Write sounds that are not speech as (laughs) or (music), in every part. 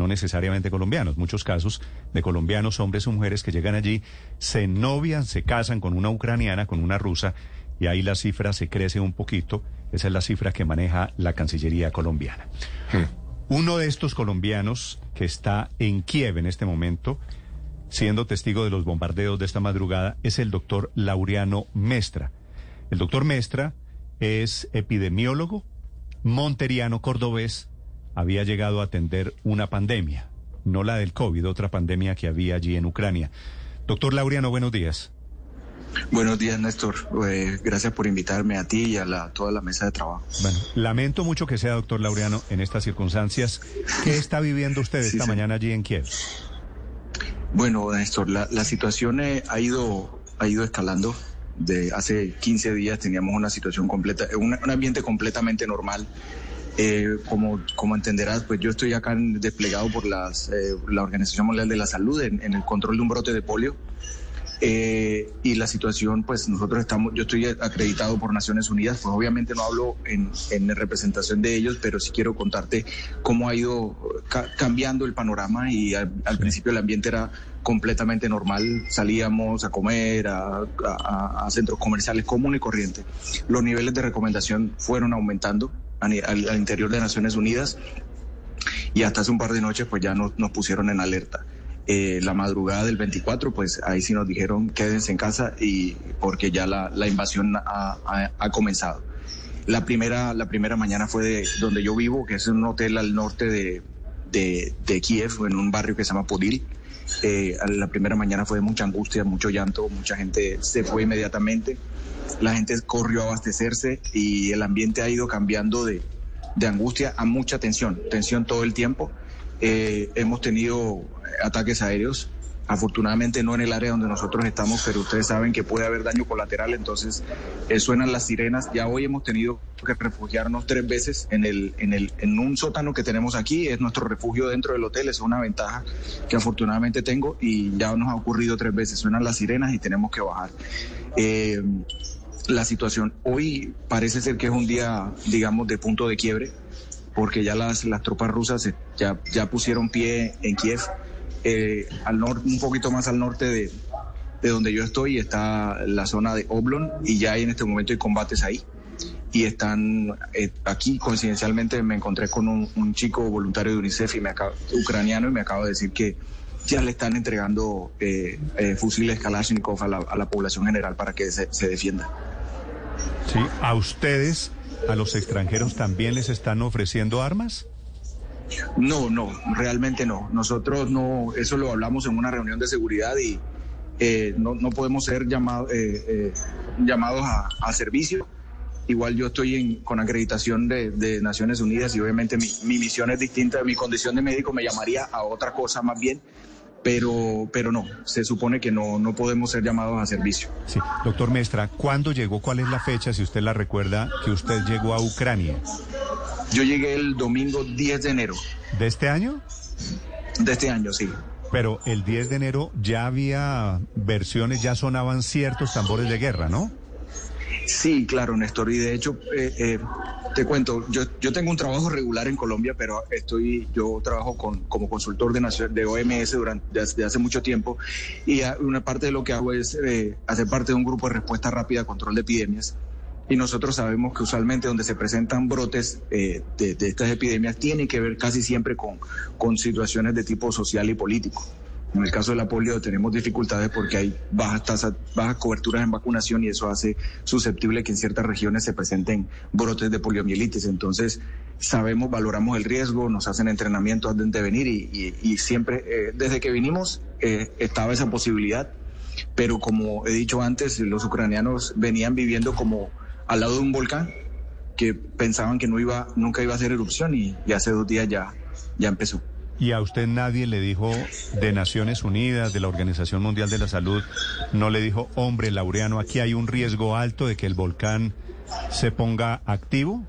no necesariamente colombianos, muchos casos de colombianos, hombres o mujeres que llegan allí, se novian, se casan con una ucraniana, con una rusa, y ahí la cifra se crece un poquito. Esa es la cifra que maneja la Cancillería colombiana. Uno de estos colombianos que está en Kiev en este momento, siendo testigo de los bombardeos de esta madrugada, es el doctor Laureano Mestra. El doctor Mestra es epidemiólogo, monteriano cordobés, había llegado a atender una pandemia, no la del COVID, otra pandemia que había allí en Ucrania. Doctor Laureano, buenos días. Buenos días, Néstor. Eh, gracias por invitarme a ti y a la, toda la mesa de trabajo. Bueno, lamento mucho que sea doctor Laureano en estas circunstancias. ¿Qué está viviendo usted (laughs) esta mañana allí en Kiev? Bueno, Néstor, la, situación eh, ha, ido, ha ido escalando. De hace 15 días teníamos una situación completa, un, ambiente completamente normal. Eh, como, como entenderás, pues yo estoy acá desplegado por las, la Organización Mundial de la Salud en, en el control de un brote de polio. Eh, y la situación, pues nosotros estamos, yo estoy acreditado por Naciones Unidas, pues obviamente no hablo en, en representación de ellos, pero sí quiero contarte cómo ha ido cambiando el panorama y al, principio el ambiente era completamente normal, salíamos a comer a, a, centros comerciales común y corriente. Los niveles de recomendación fueron aumentando al, al, interior de Naciones Unidas y hasta hace un par de noches pues ya nos, nos pusieron en alerta. Eh, la madrugada del 24, pues ahí sí nos dijeron quédense en casa y porque ya la, invasión ha, comenzado. La primera, la primera mañana fue de donde yo vivo, que es un hotel al norte de, de, Kiev, en un barrio que se llama Podil. Eh, la primera mañana fue de mucha angustia, mucho llanto, mucha gente se fue inmediatamente, la gente corrió a abastecerse y el ambiente ha ido cambiando de, de angustia a mucha tensión, tensión todo el tiempo. Eh, hemos tenido ataques aéreos. Afortunadamente no en el área donde nosotros estamos, pero ustedes saben que puede haber daño colateral, entonces eh, suenan las sirenas. Ya hoy hemos tenido que refugiarnos tres veces en, el, en, el, en un sótano que tenemos aquí. Es nuestro refugio dentro del hotel, es una ventaja que afortunadamente tengo y ya nos ha ocurrido tres veces. Suenan las sirenas y tenemos que bajar. Eh, la situación hoy parece ser que es un día, digamos, de punto de quiebre, porque ya las, las tropas rusas ya, ya pusieron pie en Kiev eh, al norte, un poquito más al norte de, de, donde yo estoy, está la zona de Oblon y ya en este momento hay combates ahí. Y están eh, aquí, coincidencialmente, me encontré con un, chico voluntario de UNICEF y ucraniano y me acaba de decir que ya le están entregando eh, fusiles Kalashnikov a la, a la, población general para que se, se defienda. Sí, a ustedes, a los extranjeros, también les están ofreciendo armas. No, no, realmente no. Nosotros no, eso lo hablamos en una reunión de seguridad y eh, no, podemos ser llamados eh, eh, llamados a, servicio. Igual yo estoy con acreditación de, Naciones Unidas y obviamente mi, misión es distinta, mi condición de médico me llamaría a otra cosa más bien, pero, pero no, se supone que no, no podemos ser llamados a servicio. Sí, doctor Mestra, ¿cuándo llegó? ¿Cuál es la fecha, si usted la recuerda, que usted llegó a Ucrania? Yo llegué el domingo 10 de enero. ¿De este año? De este año, sí. Pero el 10 de enero ya había versiones, ya sonaban ciertos tambores de guerra, ¿no? Sí, claro, Néstor. Y de hecho, eh, eh, te cuento, yo, yo tengo un trabajo regular en Colombia, pero estoy, yo trabajo con, como consultor de, de OMS durante, desde hace mucho tiempo. Y una parte de lo que hago es eh, hacer parte de un grupo de respuesta rápida a control de epidemias y nosotros sabemos que usualmente donde se presentan brotes eh, de, estas epidemias tiene que ver casi siempre con, con situaciones de tipo social y político. En el caso de la polio tenemos dificultades porque hay bajas tasas, bajas coberturas en vacunación y eso hace susceptible que en ciertas regiones se presenten brotes de poliomielitis. Entonces, sabemos, valoramos el riesgo, nos hacen entrenamiento antes de venir y, siempre, eh, desde que vinimos, eh, estaba esa posibilidad. Pero como he dicho antes, los ucranianos venían viviendo como al lado de un volcán que pensaban que no iba, nunca iba a hacer erupción y, hace dos días ya, ya empezó. ¿Y a usted nadie le dijo de Naciones Unidas, de la Organización Mundial de la Salud, no le dijo, hombre, Laureano, aquí hay un riesgo alto de que el volcán se ponga activo?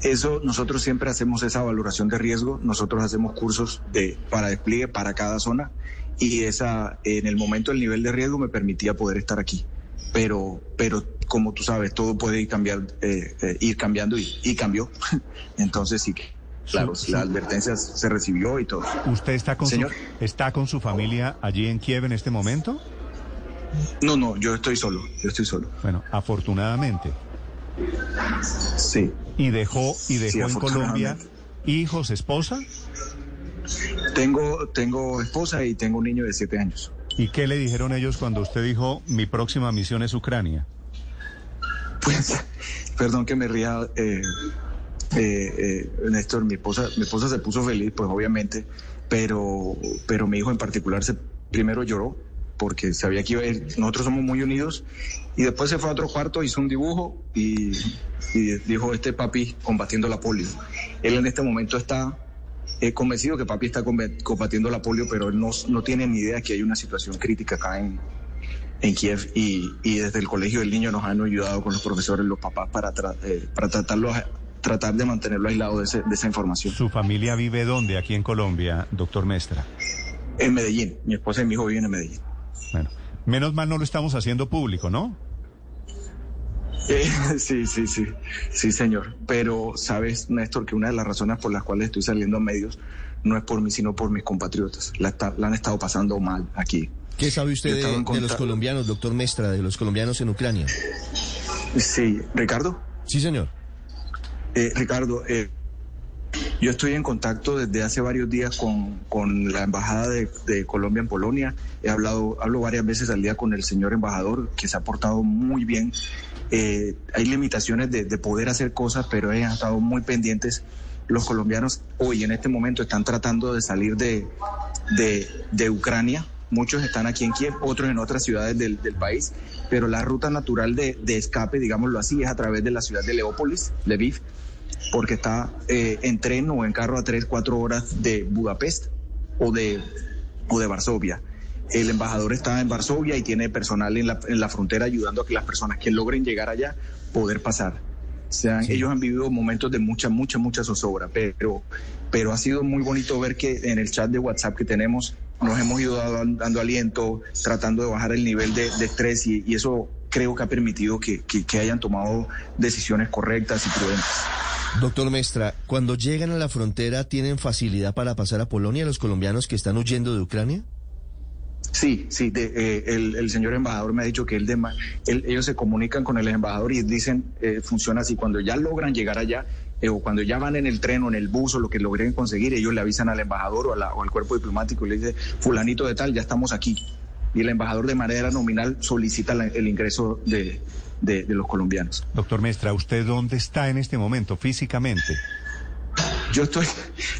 Eso, nosotros siempre hacemos esa valoración de riesgo, nosotros hacemos cursos de, para despliegue para cada zona y esa, en el momento el nivel de riesgo me permitía poder estar aquí pero, pero como tú sabes, todo puede ir, cambiar, eh, eh, ir cambiando y, cambió. (laughs) Entonces sí. claro, la advertencia se recibió y todo. ¿Usted está con, Su, está con su familia allí en Kiev en este momento? No, no, yo estoy solo, yo estoy solo. Bueno, afortunadamente. Sí. ¿Y dejó, y dejó en Colombia hijos, esposa? Tengo, tengo esposa y tengo un niño de siete años. ¿Y qué le dijeron ellos cuando usted dijo mi próxima misión es Ucrania? Pues, perdón que me ría, eh, eh, eh, Néstor, mi esposa, mi esposa se puso feliz, pues obviamente, pero, pero mi hijo en particular se primero lloró porque sabía que iba a ir, nosotros somos muy unidos y después se fue a otro cuarto, hizo un dibujo y, dijo este papi combatiendo la polio. Él en este momento está eh, convencido que papi está combatiendo la polio, pero él no, no tiene ni idea que hay una situación crítica acá en, en Kiev y, y, desde el colegio del niño nos han ayudado con los profesores, los papás para, eh, para tratarlo, tratar de mantenerlo aislado de, de, esa información. ¿Su familia vive dónde aquí en Colombia, doctor Mestra? En Medellín. Mi esposa y mi hijo viven en Medellín. Bueno, menos mal no lo estamos haciendo público, ¿no? Eh, (laughs) sí, sí, sí, sí, señor. Pero sabes, Néstor, que una de las razones por las cuales estoy saliendo a medios no es por mí, sino por mis compatriotas. La, la han estado pasando mal aquí. ¿Qué sabe usted de, de, los colombianos, doctor Mestra, de los colombianos en Ucrania? Sí, Ricardo. Sí, señor. Eh, Ricardo, eh, yo estoy en contacto desde hace varios días con, con la embajada de, de, Colombia en Polonia. He hablado, hablo varias veces al día con el señor embajador, que se ha portado muy bien. Eh, hay limitaciones de, de, poder hacer cosas, pero han estado muy pendientes. Los colombianos hoy en este momento están tratando de salir de, de, Ucrania. Muchos están aquí en Kiev, otros en otras ciudades del, país, pero la ruta natural de, escape, digámoslo así, es a través de la ciudad de Leópolis, Lviv, porque está eh, en tren o en carro a tres, cuatro horas de Budapest o de, o de Varsovia. El embajador está en Varsovia y tiene personal en la, en la frontera ayudando a que las personas que logren llegar allá poder pasar. Sí. ellos han vivido momentos de mucha, mucha, mucha zozobra, pero, pero ha sido muy bonito ver que en el chat de WhatsApp que tenemos nos hemos ido dando, dando aliento, tratando de bajar el nivel de, de estrés y, y, eso creo que ha permitido que, que, que hayan tomado decisiones correctas y prudentes. Doctor Mestra, cuando llegan a la frontera, ¿tienen facilidad para pasar a Polonia los colombianos que están huyendo de Ucrania? Sí, sí, eh, el, el, señor embajador me ha dicho que él de, él, ellos se comunican con el embajador y dicen, eh, funciona así, cuando ya logran llegar allá eh, o cuando ya van en el tren o en el bus o lo que logren conseguir, ellos le avisan al embajador o, a la, o al cuerpo diplomático y le dice, fulanito de tal, ya estamos aquí. Y el embajador de manera nominal solicita la, el ingreso de, de, de, los colombianos. Doctor Mestra, ¿usted dónde está en este momento físicamente? Yo estoy,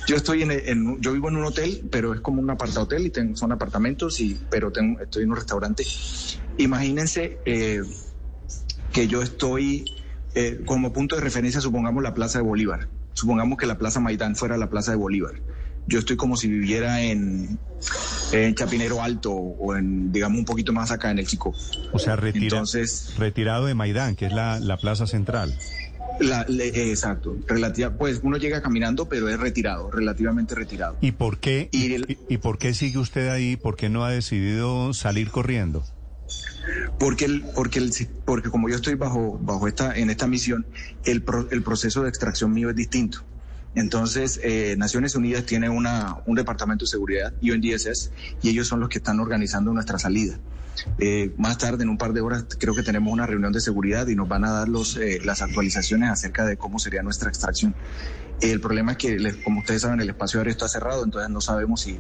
yo estoy en, en, yo vivo en un hotel, pero es como un aparta hotel y tengo, son apartamentos y, pero tengo, estoy en un restaurante. Imagínense eh, que yo estoy eh, como punto de referencia, supongamos la Plaza de Bolívar. Supongamos que la Plaza Maidán fuera la Plaza de Bolívar. Yo estoy como si viviera en, en Chapinero Alto o en, digamos, un poquito más acá en el Chico. O sea, retira, Entonces, retirado de Maidán, que es la, la plaza central. La, le, exacto, relativa, pues uno llega caminando, pero es retirado, relativamente retirado. ¿Y por qué? Y, el, y, por qué sigue usted ahí? ¿Por qué no ha decidido salir corriendo? Porque el, porque el, porque como yo estoy bajo, bajo esta, en esta misión, el, pro, el proceso de extracción mío es distinto. Entonces, eh, Naciones Unidas tiene una, un departamento de seguridad, UNDSS, y ellos son los que están organizando nuestra salida. Eh, más tarde, en un par de horas, creo que tenemos una reunión de seguridad y nos van a dar los, eh, las actualizaciones acerca de cómo sería nuestra extracción. El problema es que, como ustedes saben, el espacio aéreo está cerrado, entonces no sabemos si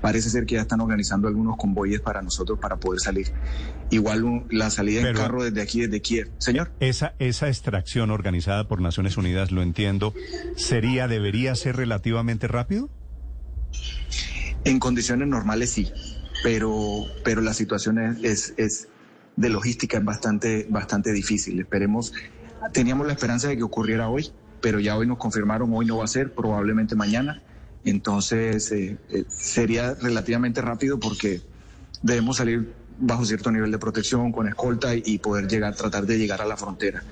parece ser que ya están organizando algunos convoyes para nosotros para poder salir. Igual un, la salida Pero en carro desde aquí, desde Kiev. Señor. Esa, esa extracción organizada por Naciones Unidas, lo entiendo, sería, debería ser relativamente rápido? En condiciones normales sí pero, pero la situación es, es, es de logística es bastante, bastante difícil. Esperemos, teníamos la esperanza de que ocurriera hoy, pero ya hoy nos confirmaron, hoy no va a ser, probablemente mañana. Entonces eh, eh, sería relativamente rápido porque debemos salir bajo cierto nivel de protección, con escolta y, y poder llegar, tratar de llegar a la frontera.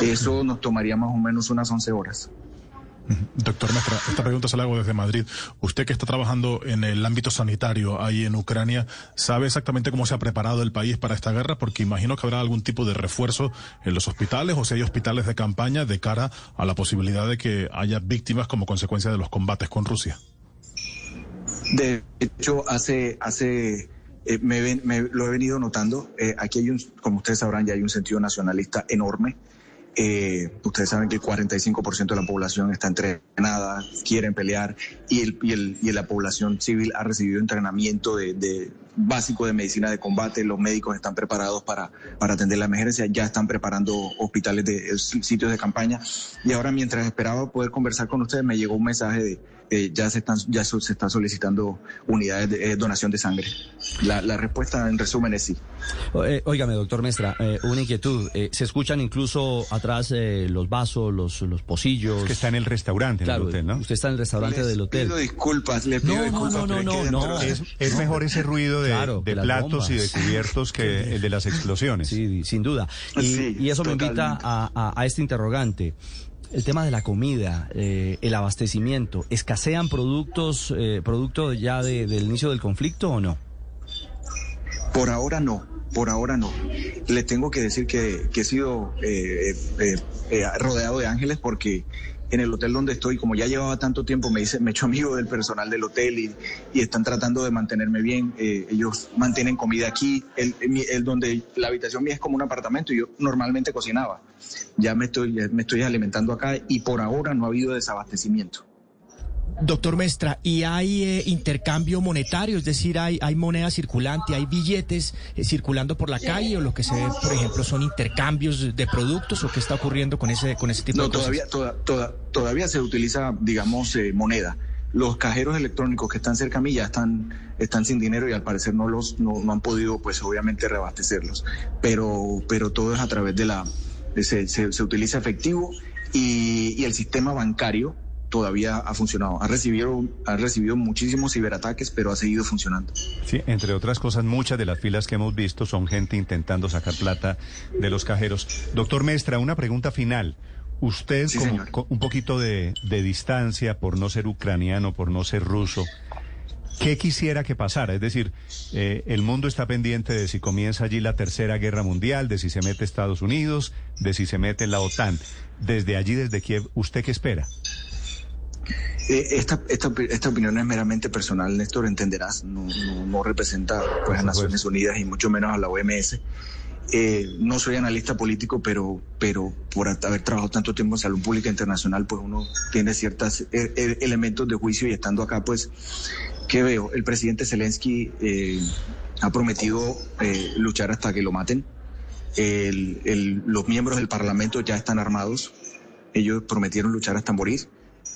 Eso nos tomaría más o menos unas 11 horas. Doctor Mestra, esta pregunta se la hago desde Madrid. Usted que está trabajando en el ámbito sanitario ahí en Ucrania, ¿sabe exactamente cómo se ha preparado el país para esta guerra? Porque imagino que habrá algún tipo de refuerzo en los hospitales o si hay hospitales de campaña de cara a la posibilidad de que haya víctimas como consecuencia de los combates con Rusia. De hecho, hace, hace eh, me, lo he venido notando. Eh, aquí hay un, como ustedes sabrán, ya hay un sentido nacionalista enorme. Eh, ustedes saben que el 45% de la población está entrenada, quieren pelear y, el, y, el, y la población civil ha recibido entrenamiento de, de, básico de medicina de combate. Los médicos están preparados para, para atender la emergencia, ya están preparando hospitales de sitios de campaña. Y ahora, mientras esperaba poder conversar con ustedes, me llegó un mensaje de eh, ya se están ya se están solicitando unidades de eh, donación de sangre. La, la, respuesta en resumen es sí. Eh, óigame, doctor Mestra, eh, una inquietud. Eh, se escuchan incluso atrás los vasos, los, los pocillos. Es que está en el restaurante claro, del hotel, ¿no? Usted está en el restaurante les del hotel. Pido disculpas, le pido no, disculpas. No, no, no, no. Es, es, mejor ese ruido de, claro, de platos y de cubiertos que el de las explosiones. Sí, sin duda. Y, sí, y eso totalmente. me invita a, a, a este interrogante. El tema de la comida, eh, el abastecimiento, ¿escasean productos, eh, producto ya de, del inicio del conflicto o no? Por ahora no, por ahora no. Le tengo que decir que, que he sido eh, eh, rodeado de ángeles porque en el hotel donde estoy, como ya llevaba tanto tiempo, me hice, me he hecho amigo del personal del hotel y, y están tratando de mantenerme bien. Eh, ellos mantienen comida aquí. El, el, donde la habitación mía es como un apartamento y yo normalmente cocinaba. Ya me estoy, me estoy alimentando acá y por ahora no ha habido desabastecimiento. Doctor Mestra, ¿y hay eh, intercambio monetario? Es decir, ¿hay, hay moneda circulante, hay billetes eh, circulando por la calle o lo que se ve, por ejemplo, son intercambios de productos o qué está ocurriendo con ese, con ese tipo no, de cosas? Todavía, toda, toda, todavía se utiliza, digamos, eh, moneda. Los cajeros electrónicos que están cerca a mí ya están, están sin dinero y al parecer no, los, no, no han podido, pues obviamente, reabastecerlos. Pero, pero todo es a través de la... Se, se, se utiliza efectivo y, y el sistema bancario todavía ha funcionado. Ha recibido, ha recibido muchísimos ciberataques, pero ha seguido funcionando. Sí, entre otras cosas, muchas de las filas que hemos visto son gente intentando sacar plata de los cajeros. Doctor Mestra, una pregunta final. Usted, Sí, como con un poquito de, de distancia, por no ser ucraniano, por no ser ruso, ¿qué quisiera que pasara? Es decir, eh, el mundo está pendiente de si comienza allí la tercera guerra mundial, de si se mete Estados Unidos, de si se mete la OTAN. Desde allí, desde Kiev, ¿usted qué espera? Eh, esta, esta, esta opinión es meramente personal, Néstor, entenderás, no, no, no representa pues, a Naciones Unidas y mucho menos a la OMS. Eh, no soy analista político, pero, pero por haber trabajado tanto tiempo en salud pública internacional, pues uno tiene ciertos eh, elementos de juicio y estando acá, pues, ¿qué veo? El presidente Zelensky eh, ha prometido eh, luchar hasta que lo maten. El, el, los miembros del Parlamento ya están armados. Ellos prometieron luchar hasta morir.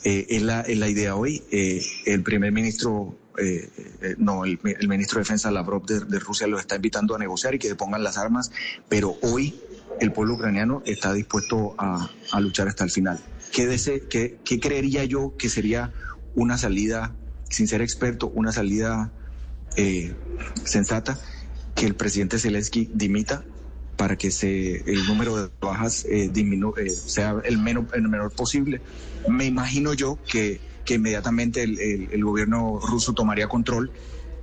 Eh, es, la, es la idea hoy. Eh, el primer ministro, eh, eh, no, el, ministro de Defensa Lavrov de, de, Rusia los está invitando a negociar y que pongan las armas, pero hoy el pueblo ucraniano está dispuesto a, a luchar hasta el final. ¿Qué, dese, qué, ¿Qué creería yo que sería una salida, sin ser experto, una salida eh, sensata? Que el presidente Zelensky dimita para que se, el número de bajas eh, eh, sea el, menor, el menor posible. Me imagino yo que, que inmediatamente el, el, el, gobierno ruso tomaría control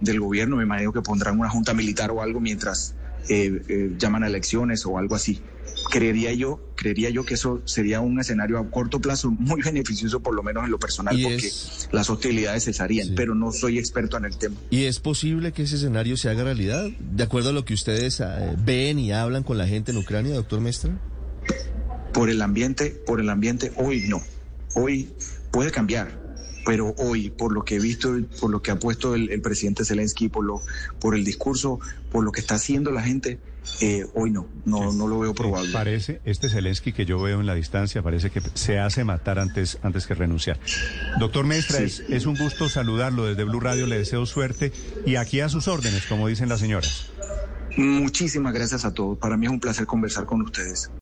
del gobierno, me imagino que pondrán una junta militar o algo mientras eh, llaman a elecciones o algo así. Creería yo, creería yo que eso sería un escenario a corto plazo muy beneficioso, por lo menos en lo personal, porque es... las hostilidades cesarían, sí. pero no soy experto en el tema. ¿Y es posible que ese escenario se haga realidad? De acuerdo a lo que ustedes eh, ven y hablan con la gente en Ucrania, doctor Mestra. Por el ambiente, por el ambiente, hoy no. Hoy puede cambiar, pero hoy, por lo que he visto, por lo que ha puesto el, el presidente Zelensky, por, lo, por el discurso, por lo que está haciendo la gente, eh, hoy no, no, no lo veo probable. Parece, este Zelensky que yo veo en la distancia, parece que se hace matar antes, antes que renunciar. Doctor Mestra, sí. es, es un gusto saludarlo desde Blue Radio, le deseo suerte y aquí a sus órdenes, como dicen las señoras. Muchísimas gracias a todos. Para mí es un placer conversar con ustedes.